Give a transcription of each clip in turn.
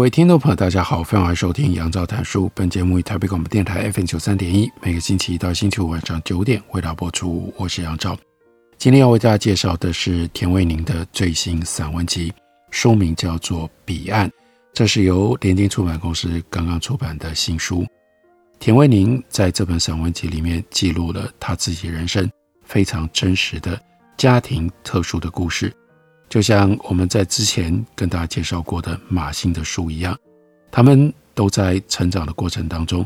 各位听众朋友，大家好，欢迎收听杨照谈书。本节目以台北广播电台 FM 九三点一，每个星期一到星期五晚上九点为大家播出。我是杨照。今天要为大家介绍的是田卫宁的最新散文集，书名叫做《彼岸》，这是由联经出版公司刚刚出版的新书。田卫宁在这本散文集里面记录了他自己人生非常真实的家庭特殊的故事。就像我们在之前跟大家介绍过的马欣的书一样，他们都在成长的过程当中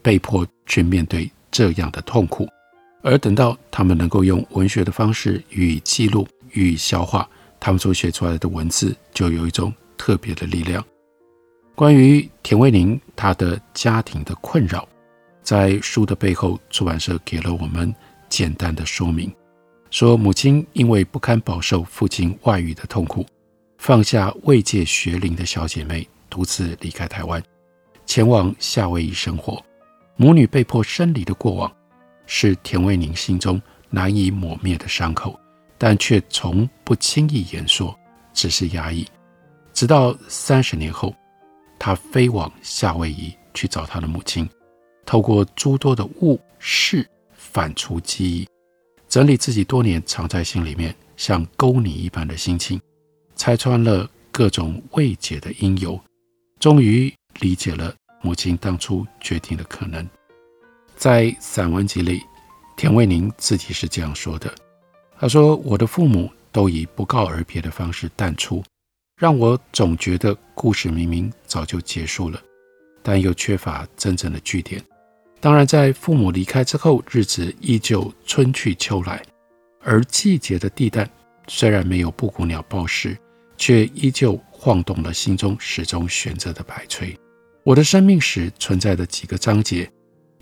被迫去面对这样的痛苦，而等到他们能够用文学的方式予以记录、予以消化，他们所写出来的文字就有一种特别的力量。关于田维宁他的家庭的困扰，在书的背后，出版社给了我们简单的说明。说母亲因为不堪饱受父亲外遇的痛苦，放下未届学龄的小姐妹，独自离开台湾，前往夏威夷生活。母女被迫生离的过往，是田卫宁心中难以抹灭的伤口，但却从不轻易言说，只是压抑。直到三十年后，他飞往夏威夷去找他的母亲，透过诸多的物事反刍记忆。整理自己多年藏在心里面像沟泥一般的心情，拆穿了各种未解的因由，终于理解了母亲当初决定的可能。在散文集里，田卫宁自己是这样说的：“他说，我的父母都以不告而别的方式淡出，让我总觉得故事明明早就结束了，但又缺乏真正的句点。”当然，在父母离开之后，日子依旧春去秋来，而季节的地带虽然没有布谷鸟报时，却依旧晃动了心中始终悬着的摆锤。我的生命史存在的几个章节，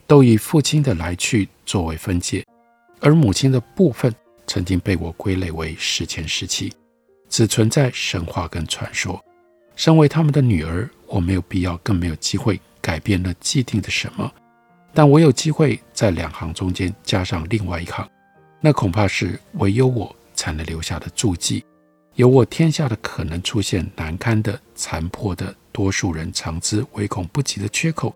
都以父亲的来去作为分界，而母亲的部分曾经被我归类为史前时期，只存在神话跟传说。身为他们的女儿，我没有必要，更没有机会改变那既定的什么。但我有机会在两行中间加上另外一行，那恐怕是唯有我才能留下的注记，有我天下的可能出现难堪的、残破的、多数人常知唯恐不及的缺口。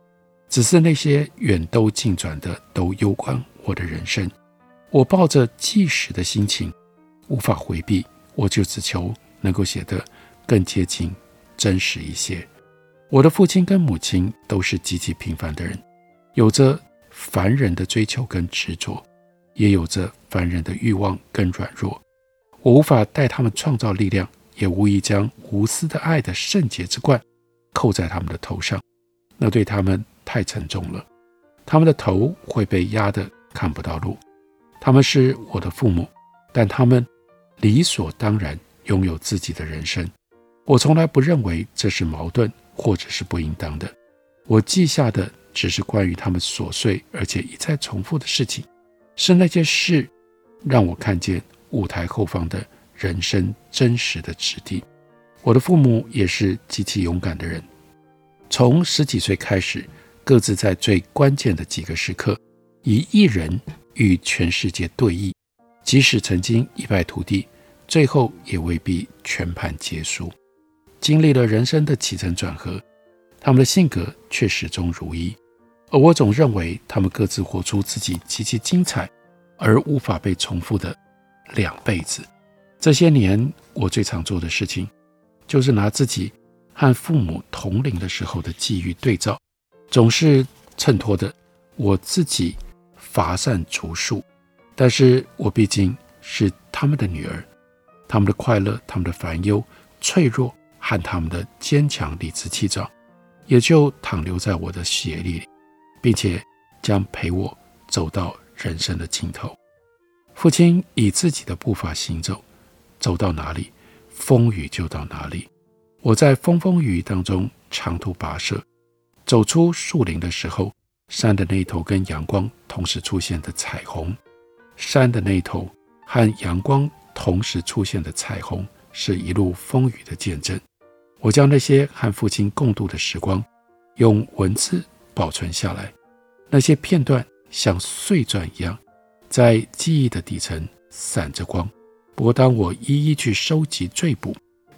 只是那些远都近转的，都攸关我的人生。我抱着即时的心情，无法回避，我就只求能够写得更接近真实一些。我的父亲跟母亲都是极其平凡的人。有着凡人的追求跟执着，也有着凡人的欲望跟软弱。我无法带他们创造力量，也无意将无私的爱的圣洁之冠扣在他们的头上，那对他们太沉重了。他们的头会被压得看不到路。他们是我的父母，但他们理所当然拥有自己的人生。我从来不认为这是矛盾或者是不应当的。我记下的。只是关于他们琐碎而且一再重复的事情，是那件事让我看见舞台后方的人生真实的质地。我的父母也是极其勇敢的人，从十几岁开始，各自在最关键的几个时刻，以一人与全世界对弈，即使曾经一败涂地，最后也未必全盘皆输。经历了人生的起承转合，他们的性格却始终如一。而我总认为，他们各自活出自己极其精彩而无法被重复的两辈子。这些年，我最常做的事情，就是拿自己和父母同龄的时候的际遇对照，总是衬托的我自己乏善足述。但是我毕竟是他们的女儿，他们的快乐、他们的烦忧、脆弱和他们的坚强、理直气壮，也就淌流在我的血液里。并且将陪我走到人生的尽头。父亲以自己的步伐行走，走到哪里，风雨就到哪里。我在风风雨雨当中长途跋涉，走出树林的时候，山的那头跟阳光同时出现的彩虹，山的那头和阳光同时出现的彩虹，是一路风雨的见证。我将那些和父亲共度的时光，用文字保存下来。那些片段像碎钻一样，在记忆的底层闪着光。不过，当我一一去收集追捕，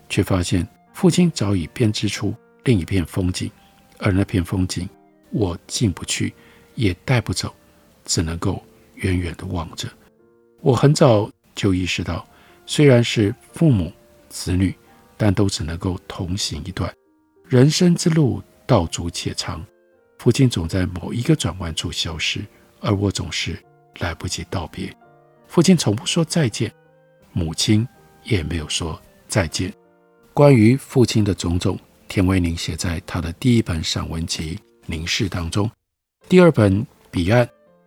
却发现父亲早已编织出另一片风景，而那片风景我进不去，也带不走，只能够远远地望着。我很早就意识到，虽然是父母子女，但都只能够同行一段。人生之路道阻且长，父亲总在某一个转弯处消失，而我总是来不及道别。父亲从不说再见。母亲也没有说再见。关于父亲的种种，田维宁写在他的第一本散文集《凝视》当中。第二本《彼岸》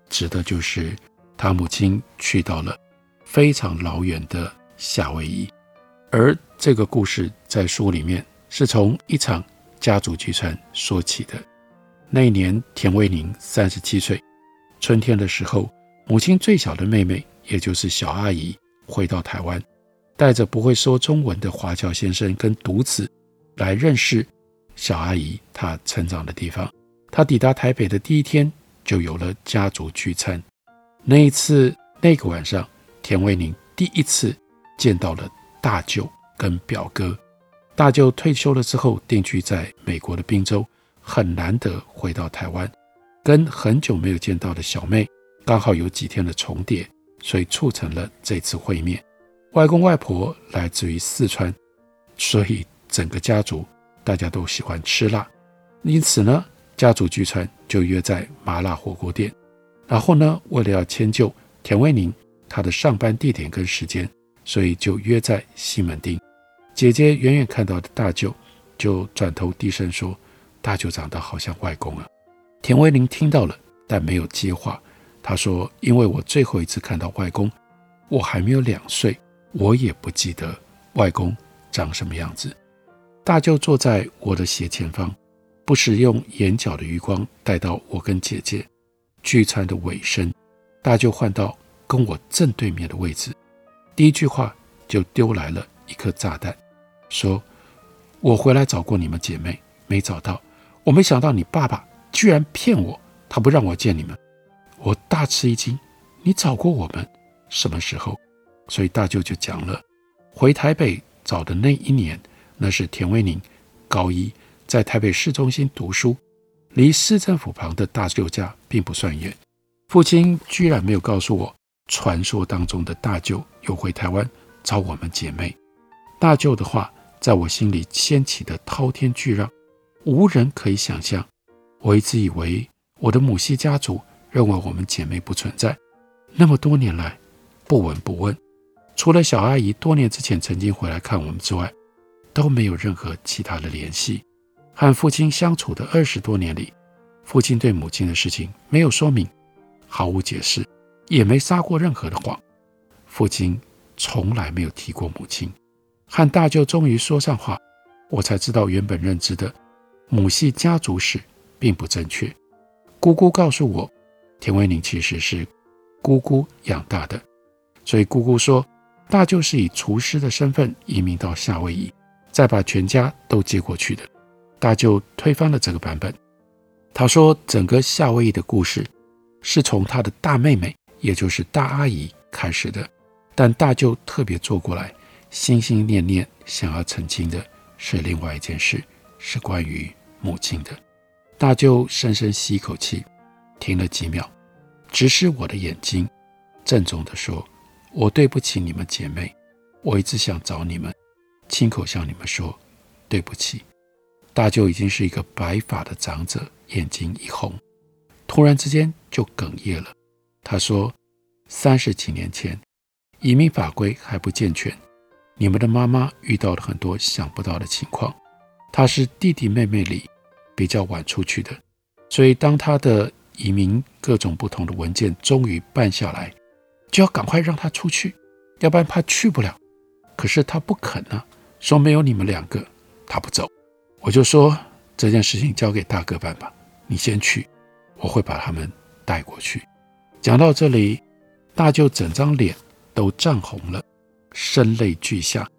指的就是他母亲去到了非常老远的夏威夷，而这个故事在书里面是从一场家族聚餐说起的。那一年，田维宁三十七岁，春天的时候，母亲最小的妹妹，也就是小阿姨。回到台湾，带着不会说中文的华侨先生跟独子来认识小阿姨她成长的地方。她抵达台北的第一天，就有了家族聚餐。那一次，那个晚上，田维宁第一次见到了大舅跟表哥。大舅退休了之后，定居在美国的宾州，很难得回到台湾，跟很久没有见到的小妹刚好有几天的重叠。所以促成了这次会面。外公外婆来自于四川，所以整个家族大家都喜欢吃辣，因此呢，家族聚餐就约在麻辣火锅店。然后呢，为了要迁就田维宁他的上班地点跟时间，所以就约在西门町。姐姐远远看到的大舅，就转头低声说：“大舅长得好像外公啊。”田维宁听到了，但没有接话。他说：“因为我最后一次看到外公，我还没有两岁，我也不记得外公长什么样子。”大舅坐在我的斜前方，不时用眼角的余光带到我跟姐姐。聚餐的尾声，大舅换到跟我正对面的位置，第一句话就丢来了一颗炸弹，说：“我回来找过你们姐妹，没找到。我没想到你爸爸居然骗我，他不让我见你们。”我大吃一惊，你找过我们什么时候？所以大舅就讲了，回台北找的那一年，那是田威宁高一，在台北市中心读书，离市政府旁的大舅家并不算远。父亲居然没有告诉我，传说当中的大舅有回台湾找我们姐妹。大舅的话在我心里掀起的滔天巨浪，无人可以想象。我一直以为我的母系家族。认为我们姐妹不存在，那么多年来不闻不问，除了小阿姨多年之前曾经回来看我们之外，都没有任何其他的联系。和父亲相处的二十多年里，父亲对母亲的事情没有说明，毫无解释，也没撒过任何的谎。父亲从来没有提过母亲。和大舅终于说上话，我才知道原本认知的母系家族史并不正确。姑姑告诉我。田维宁其实是姑姑养大的，所以姑姑说，大舅是以厨师的身份移民到夏威夷，再把全家都接过去的。大舅推翻了这个版本，他说整个夏威夷的故事是从他的大妹妹，也就是大阿姨开始的，但大舅特别坐过来，心心念念想要澄清的是另外一件事，是关于母亲的。大舅深深吸一口气。停了几秒，直视我的眼睛，郑重地说：“我对不起你们姐妹，我一直想找你们，亲口向你们说对不起。”大舅已经是一个白发的长者，眼睛一红，突然之间就哽咽了。他说：“三十几年前，移民法规还不健全，你们的妈妈遇到了很多想不到的情况。他是弟弟妹妹里比较晚出去的，所以当他的……”移民各种不同的文件终于办下来，就要赶快让他出去，要不然怕去不了。可是他不肯啊，说没有你们两个，他不走。我就说这件事情交给大哥办吧，你先去，我会把他们带过去。讲到这里，大舅整张脸都涨红了，声泪俱下，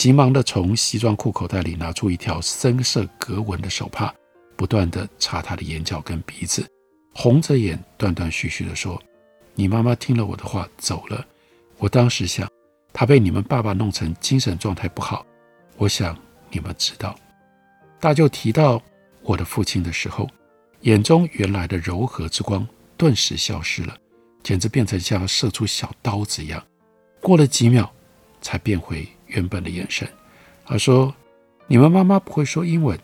急忙地从西装裤口袋里拿出一条深色格纹的手帕，不断地擦他的眼角跟鼻子，红着眼断断续续地说：“你妈妈听了我的话走了。我当时想。”她被你们爸爸弄成精神状态不好，我想你们知道。大舅提到我的父亲的时候，眼中原来的柔和之光顿时消失了，简直变成像射出小刀子一样。过了几秒，才变回原本的眼神。他说：“你们妈妈不会说英文，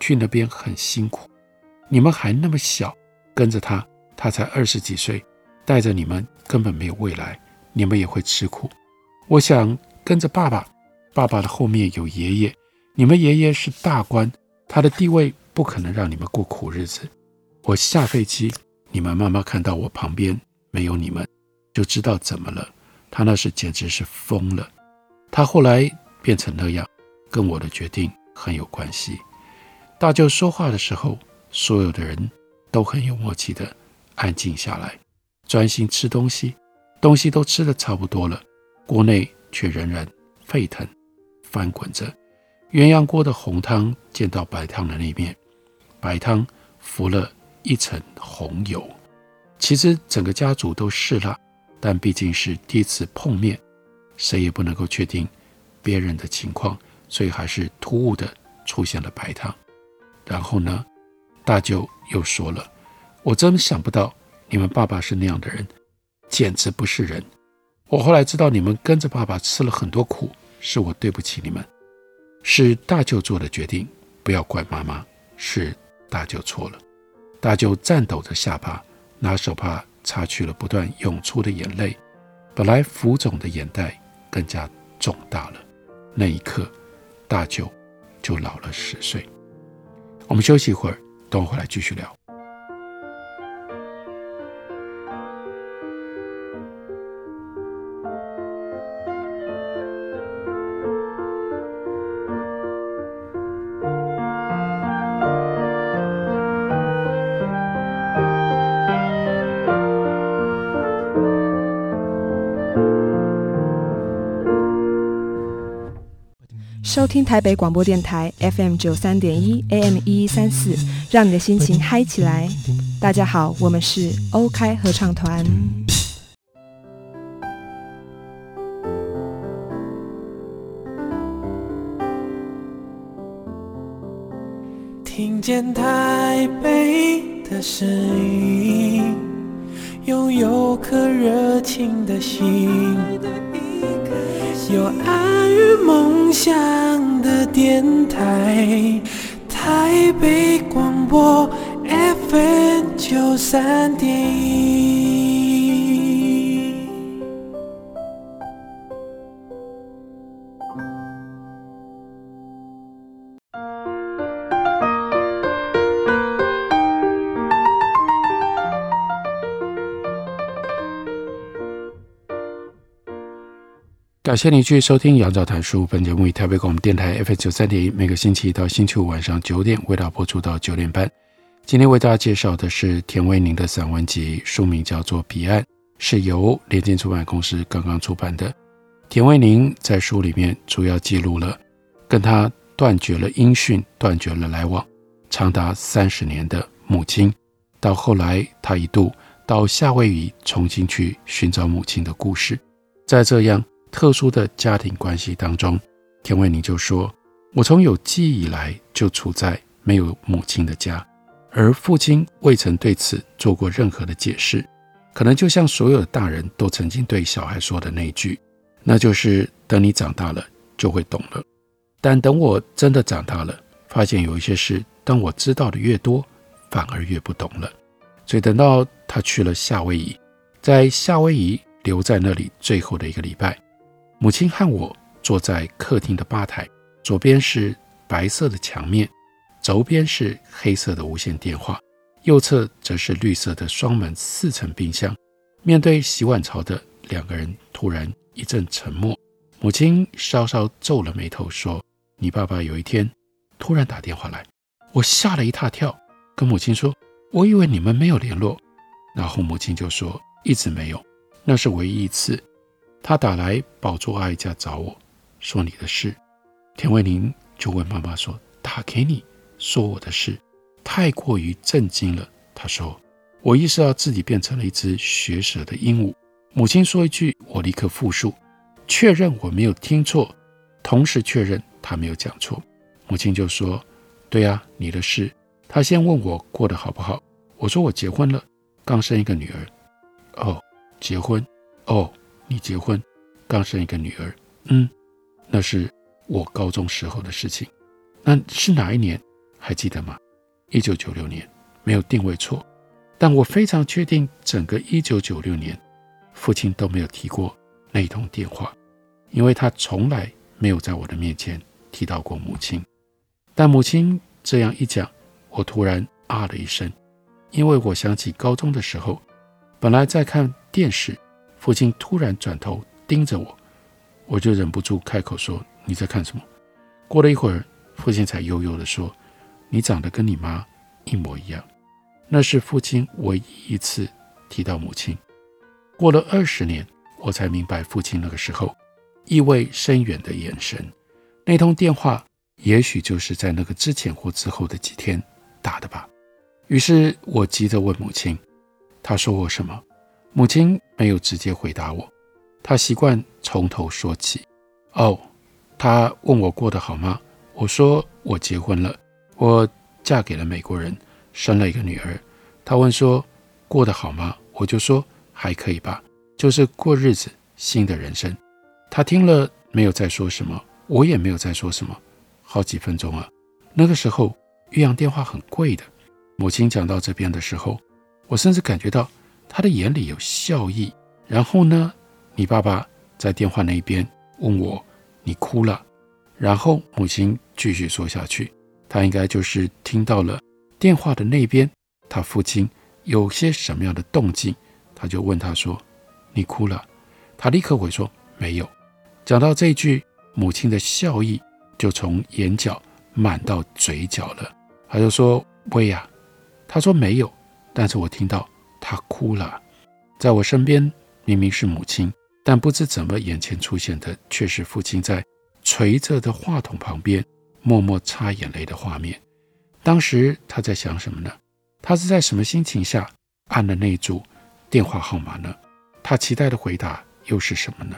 去那边很辛苦。你们还那么小，跟着他，他才二十几岁，带着你们根本没有未来，你们也会吃苦。”我想跟着爸爸，爸爸的后面有爷爷，你们爷爷是大官，他的地位不可能让你们过苦日子。我下飞机，你们妈妈看到我旁边没有你们，就知道怎么了。他那时简直是疯了。他后来变成那样，跟我的决定很有关系。大舅说话的时候，所有的人都很有默契的安静下来，专心吃东西，东西都吃的差不多了。锅内却仍然沸腾，翻滚着。鸳鸯锅的红汤溅到白汤的那面，白汤浮了一层红油。其实整个家族都是了，但毕竟是第一次碰面，谁也不能够确定别人的情况，所以还是突兀的出现了白汤。然后呢，大舅又说了：“我真想不到你们爸爸是那样的人，简直不是人。”我后来知道你们跟着爸爸吃了很多苦，是我对不起你们，是大舅做的决定，不要怪妈妈，是大舅错了。大舅颤抖着下巴，拿手帕擦去了不断涌出的眼泪，本来浮肿的眼袋更加重大了。那一刻，大舅就老了十岁。我们休息一会儿，等我回来继续聊。听台北广播电台 FM 九三点一 AM 一一三四，让你的心情嗨起来。大家好，我们是欧开合唱团。听见台北的声音，拥有颗热情的心。有爱与梦想的电台，台北广播 FM 九三点感谢你继续收听杨照谈书。本节目以台北广播电台 FM 九三点一，每个星期一到星期五晚上九点，为大家播出到九点半。今天为大家介绍的是田维宁的散文集，书名叫做《彼岸》，是由联经出版公司刚刚出版的。田维宁在书里面主要记录了跟他断绝了音讯、断绝了来往长达三十年的母亲，到后来他一度到夏威夷重新去寻找母亲的故事，在这样。特殊的家庭关系当中，田维宁就说：“我从有记忆以来就处在没有母亲的家，而父亲未曾对此做过任何的解释。可能就像所有的大人都曾经对小孩说的那句，那就是等你长大了就会懂了。但等我真的长大了，发现有一些事，当我知道的越多，反而越不懂了。所以等到他去了夏威夷，在夏威夷留在那里最后的一个礼拜。”母亲和我坐在客厅的吧台，左边是白色的墙面，轴边是黑色的无线电话，右侧则是绿色的双门四层冰箱。面对洗碗槽的两个人，突然一阵沉默，母亲稍稍皱了眉头，说：“你爸爸有一天突然打电话来，我吓了一大跳，跟母亲说，我以为你们没有联络。然后母亲就说，一直没有，那是唯一一次。他打来宝珠阿姨家找我，说你的事。田维宁就问妈妈说，打给你说我的事，太过于震惊了。他说，我意识到自己变成了一只学舌的鹦鹉。母亲说一句，我立刻复述。”确认我没有听错，同时确认他没有讲错。母亲就说：“对呀，你的事。”他先问我过得好不好。我说：“我结婚了，刚生一个女儿。”哦，结婚？哦，你结婚，刚生一个女儿？嗯，那是我高中时候的事情。那是哪一年？还记得吗？一九九六年，没有定位错。但我非常确定，整个一九九六年，父亲都没有提过那一通电话。因为他从来没有在我的面前提到过母亲，但母亲这样一讲，我突然啊了一声，因为我想起高中的时候，本来在看电视，父亲突然转头盯着我，我就忍不住开口说：“你在看什么？”过了一会儿，父亲才悠悠地说：“你长得跟你妈一模一样。”那是父亲唯一一次提到母亲。过了二十年，我才明白父亲那个时候。意味深远的眼神，那通电话也许就是在那个之前或之后的几天打的吧。于是我急着问母亲：“他说我什么？”母亲没有直接回答我，她习惯从头说起。哦，她问我过得好吗？我说我结婚了，我嫁给了美国人，生了一个女儿。她问说过得好吗？我就说还可以吧，就是过日子，新的人生。她听了没有再说什么，我也没有再说什么。好几分钟啊，那个时候岳阳电话很贵的。母亲讲到这边的时候，我甚至感觉到他的眼里有笑意。然后呢，你爸爸在电话那边问我：“你哭了？”然后母亲继续说下去，他应该就是听到了电话的那边，他父亲有些什么样的动静，他就问他说：“你哭了？”他立刻回说：“没有。”讲到这句，母亲的笑意就从眼角满到嘴角了。他就说：“薇娅，他说没有，但是我听到他哭了。在我身边明明是母亲，但不知怎么眼前出现的却是父亲在垂着的话筒旁边默默擦眼泪的画面。当时他在想什么呢？他是在什么心情下按了那组电话号码呢？他期待的回答又是什么呢？”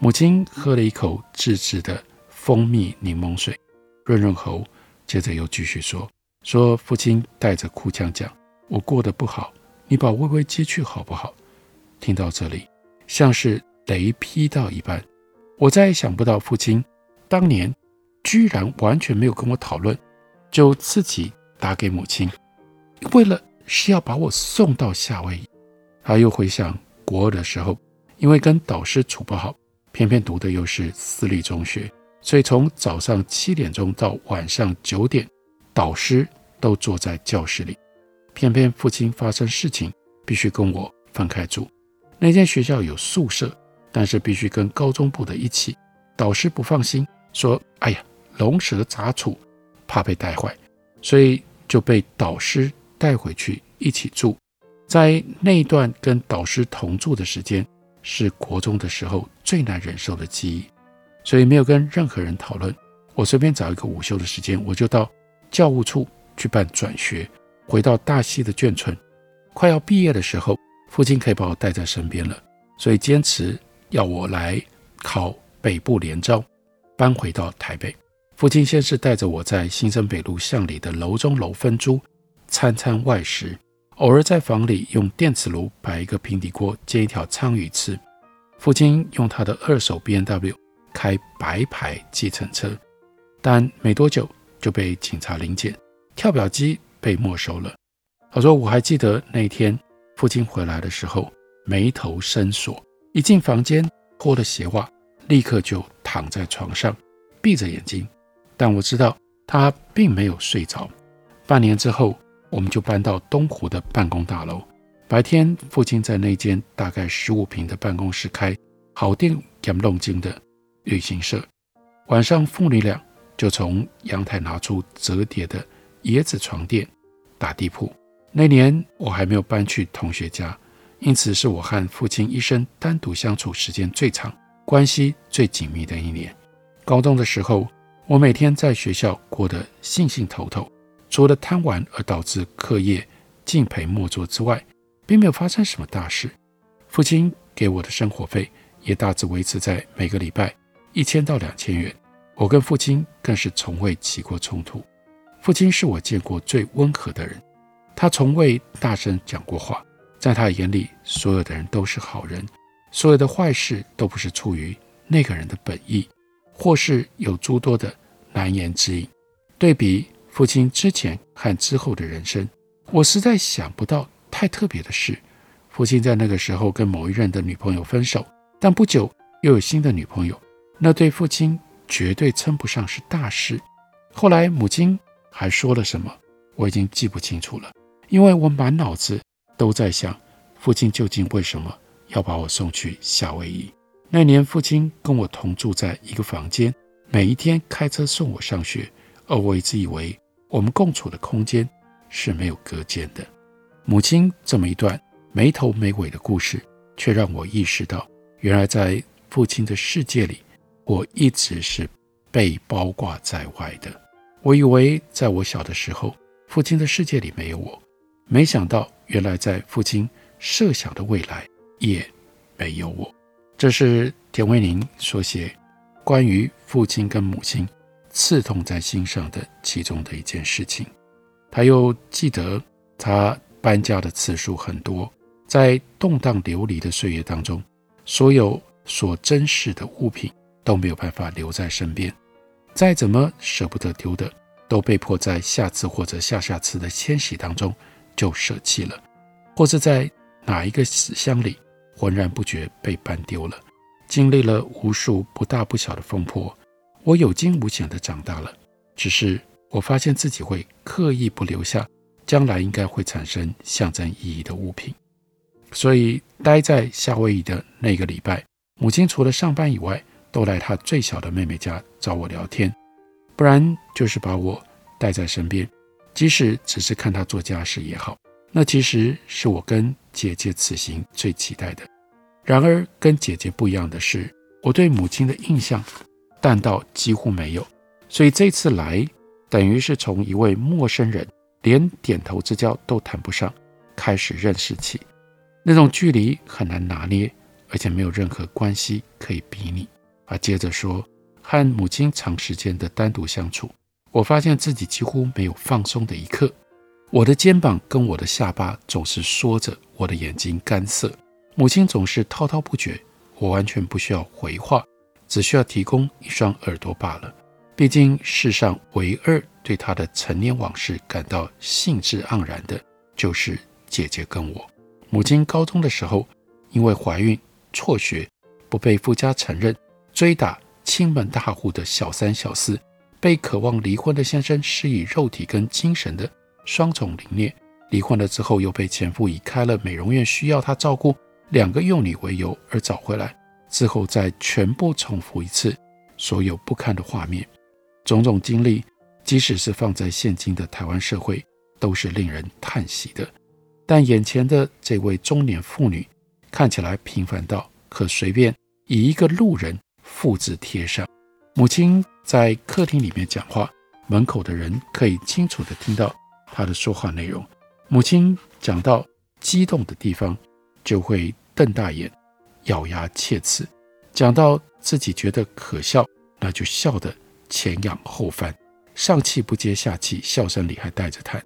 母亲喝了一口自制的蜂蜜柠檬水，润润喉，接着又继续说：“说父亲带着哭腔讲，我过得不好，你把薇薇接去好不好？”听到这里，像是雷劈到一般，我再也想不到父亲当年居然完全没有跟我讨论，就自己打给母亲，为了是要把我送到夏威夷。他又回想国二的时候，因为跟导师处不好。偏偏读的又是私立中学，所以从早上七点钟到晚上九点，导师都坐在教室里。偏偏父亲发生事情，必须跟我分开住。那间学校有宿舍，但是必须跟高中部的一起。导师不放心，说：“哎呀，龙蛇杂处，怕被带坏，所以就被导师带回去一起住。”在那一段跟导师同住的时间。是国中的时候最难忍受的记忆，所以没有跟任何人讨论。我随便找一个午休的时间，我就到教务处去办转学，回到大溪的眷村。快要毕业的时候，父亲可以把我带在身边了，所以坚持要我来考北部联招，搬回到台北。父亲先是带着我在新生北路巷里的楼中楼分租，餐餐外食。偶尔在房里用电磁炉摆一个平底锅煎一条鲳鱼吃。父亲用他的二手 BMW 开白牌计程车，但没多久就被警察临检，跳表机被没收了。他说：“我还记得那天父亲回来的时候，眉头深锁，一进房间脱了鞋袜，立刻就躺在床上，闭着眼睛。但我知道他并没有睡着。半年之后。”我们就搬到东湖的办公大楼。白天，父亲在那间大概十五平的办公室开好店，讲弄金的。旅行社。晚上，父女俩就从阳台拿出折叠的椰子床垫打地铺。那年我还没有搬去同学家，因此是我和父亲一生单独相处时间最长、关系最紧密的一年。高中的时候，我每天在学校过得兴兴头头，除了贪玩而导致课业敬陪末座之外，并没有发生什么大事。父亲给我的生活费也大致维持在每个礼拜一千到两千元。我跟父亲更是从未起过冲突。父亲是我见过最温和的人，他从未大声讲过话。在他眼里，所有的人都是好人，所有的坏事都不是出于那个人的本意，或是有诸多的难言之隐。对比父亲之前和之后的人生，我实在想不到太特别的事。父亲在那个时候跟某一任的女朋友分手，但不久又有新的女朋友，那对父亲。绝对称不上是大事。后来母亲还说了什么，我已经记不清楚了，因为我满脑子都在想，父亲究竟为什么要把我送去夏威夷。那年父亲跟我同住在一个房间，每一天开车送我上学，而我一直以为我们共处的空间是没有隔间的。母亲这么一段没头没尾的故事，却让我意识到，原来在父亲的世界里。我一直是被包挂在外的。我以为在我小的时候，父亲的世界里没有我，没想到原来在父亲设想的未来也没有我。这是田维宁所写关于父亲跟母亲刺痛在心上的其中的一件事情。他又记得他搬家的次数很多，在动荡流离的岁月当中，所有所珍视的物品。都没有办法留在身边，再怎么舍不得丢的，都被迫在下次或者下下次的迁徙当中就舍弃了，或是在哪一个死乡里浑然不觉被搬丢了。经历了无数不大不小的风波，我有惊无险地长大了。只是我发现自己会刻意不留下将来应该会产生象征意义的物品，所以待在夏威夷的那个礼拜，母亲除了上班以外，都来他最小的妹妹家找我聊天，不然就是把我带在身边，即使只是看她做家事也好。那其实是我跟姐姐此行最期待的。然而跟姐姐不一样的是，我对母亲的印象淡到几乎没有，所以这次来等于是从一位陌生人，连点头之交都谈不上，开始认识起。那种距离很难拿捏，而且没有任何关系可以比拟。他接着说：“和母亲长时间的单独相处，我发现自己几乎没有放松的一刻。我的肩膀跟我的下巴总是缩着，我的眼睛干涩。母亲总是滔滔不绝，我完全不需要回话，只需要提供一双耳朵罢了。毕竟世上唯二对她的陈年往事感到兴致盎然的，就是姐姐跟我。母亲高中的时候，因为怀孕辍学，不被夫家承认。”追打亲门大户的小三小四，被渴望离婚的先生施以肉体跟精神的双重凌虐。离婚了之后，又被前夫以开了美容院需要他照顾两个幼女为由而找回来。之后再全部重复一次所有不堪的画面，种种经历，即使是放在现今的台湾社会，都是令人叹息的。但眼前的这位中年妇女，看起来平凡到可随便以一个路人。复制贴上，母亲在客厅里面讲话，门口的人可以清楚地听到她的说话内容。母亲讲到激动的地方，就会瞪大眼，咬牙切齿；讲到自己觉得可笑，那就笑得前仰后翻，上气不接下气，笑声里还带着叹。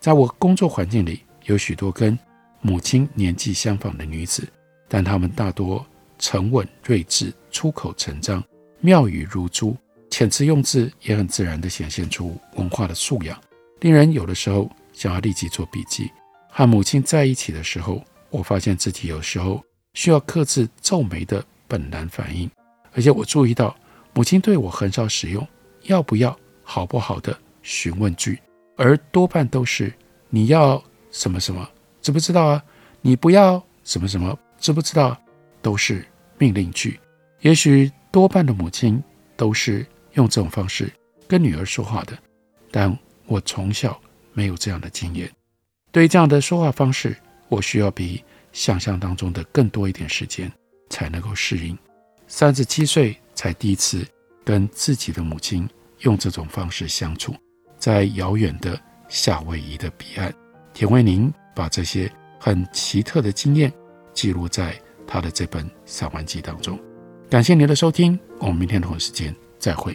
在我工作环境里，有许多跟母亲年纪相仿的女子，但她们大多沉稳睿智。出口成章，妙语如珠，遣词用字也很自然地显现出文化的素养，令人有的时候想要立即做笔记。和母亲在一起的时候，我发现自己有时候需要克制皱眉的本能反应，而且我注意到母亲对我很少使用“要不要”“好不好”的询问句，而多半都是“你要什么什么，知不知道啊？你不要什么什么，知不知道？”都是命令句。也许多半的母亲都是用这种方式跟女儿说话的，但我从小没有这样的经验。对于这样的说话方式，我需要比想象当中的更多一点时间才能够适应。三十七岁才第一次跟自己的母亲用这种方式相处，在遥远的夏威夷的彼岸，田为宁把这些很奇特的经验记录在他的这本散文集当中。感谢您的收听，我们明天同一时间再会。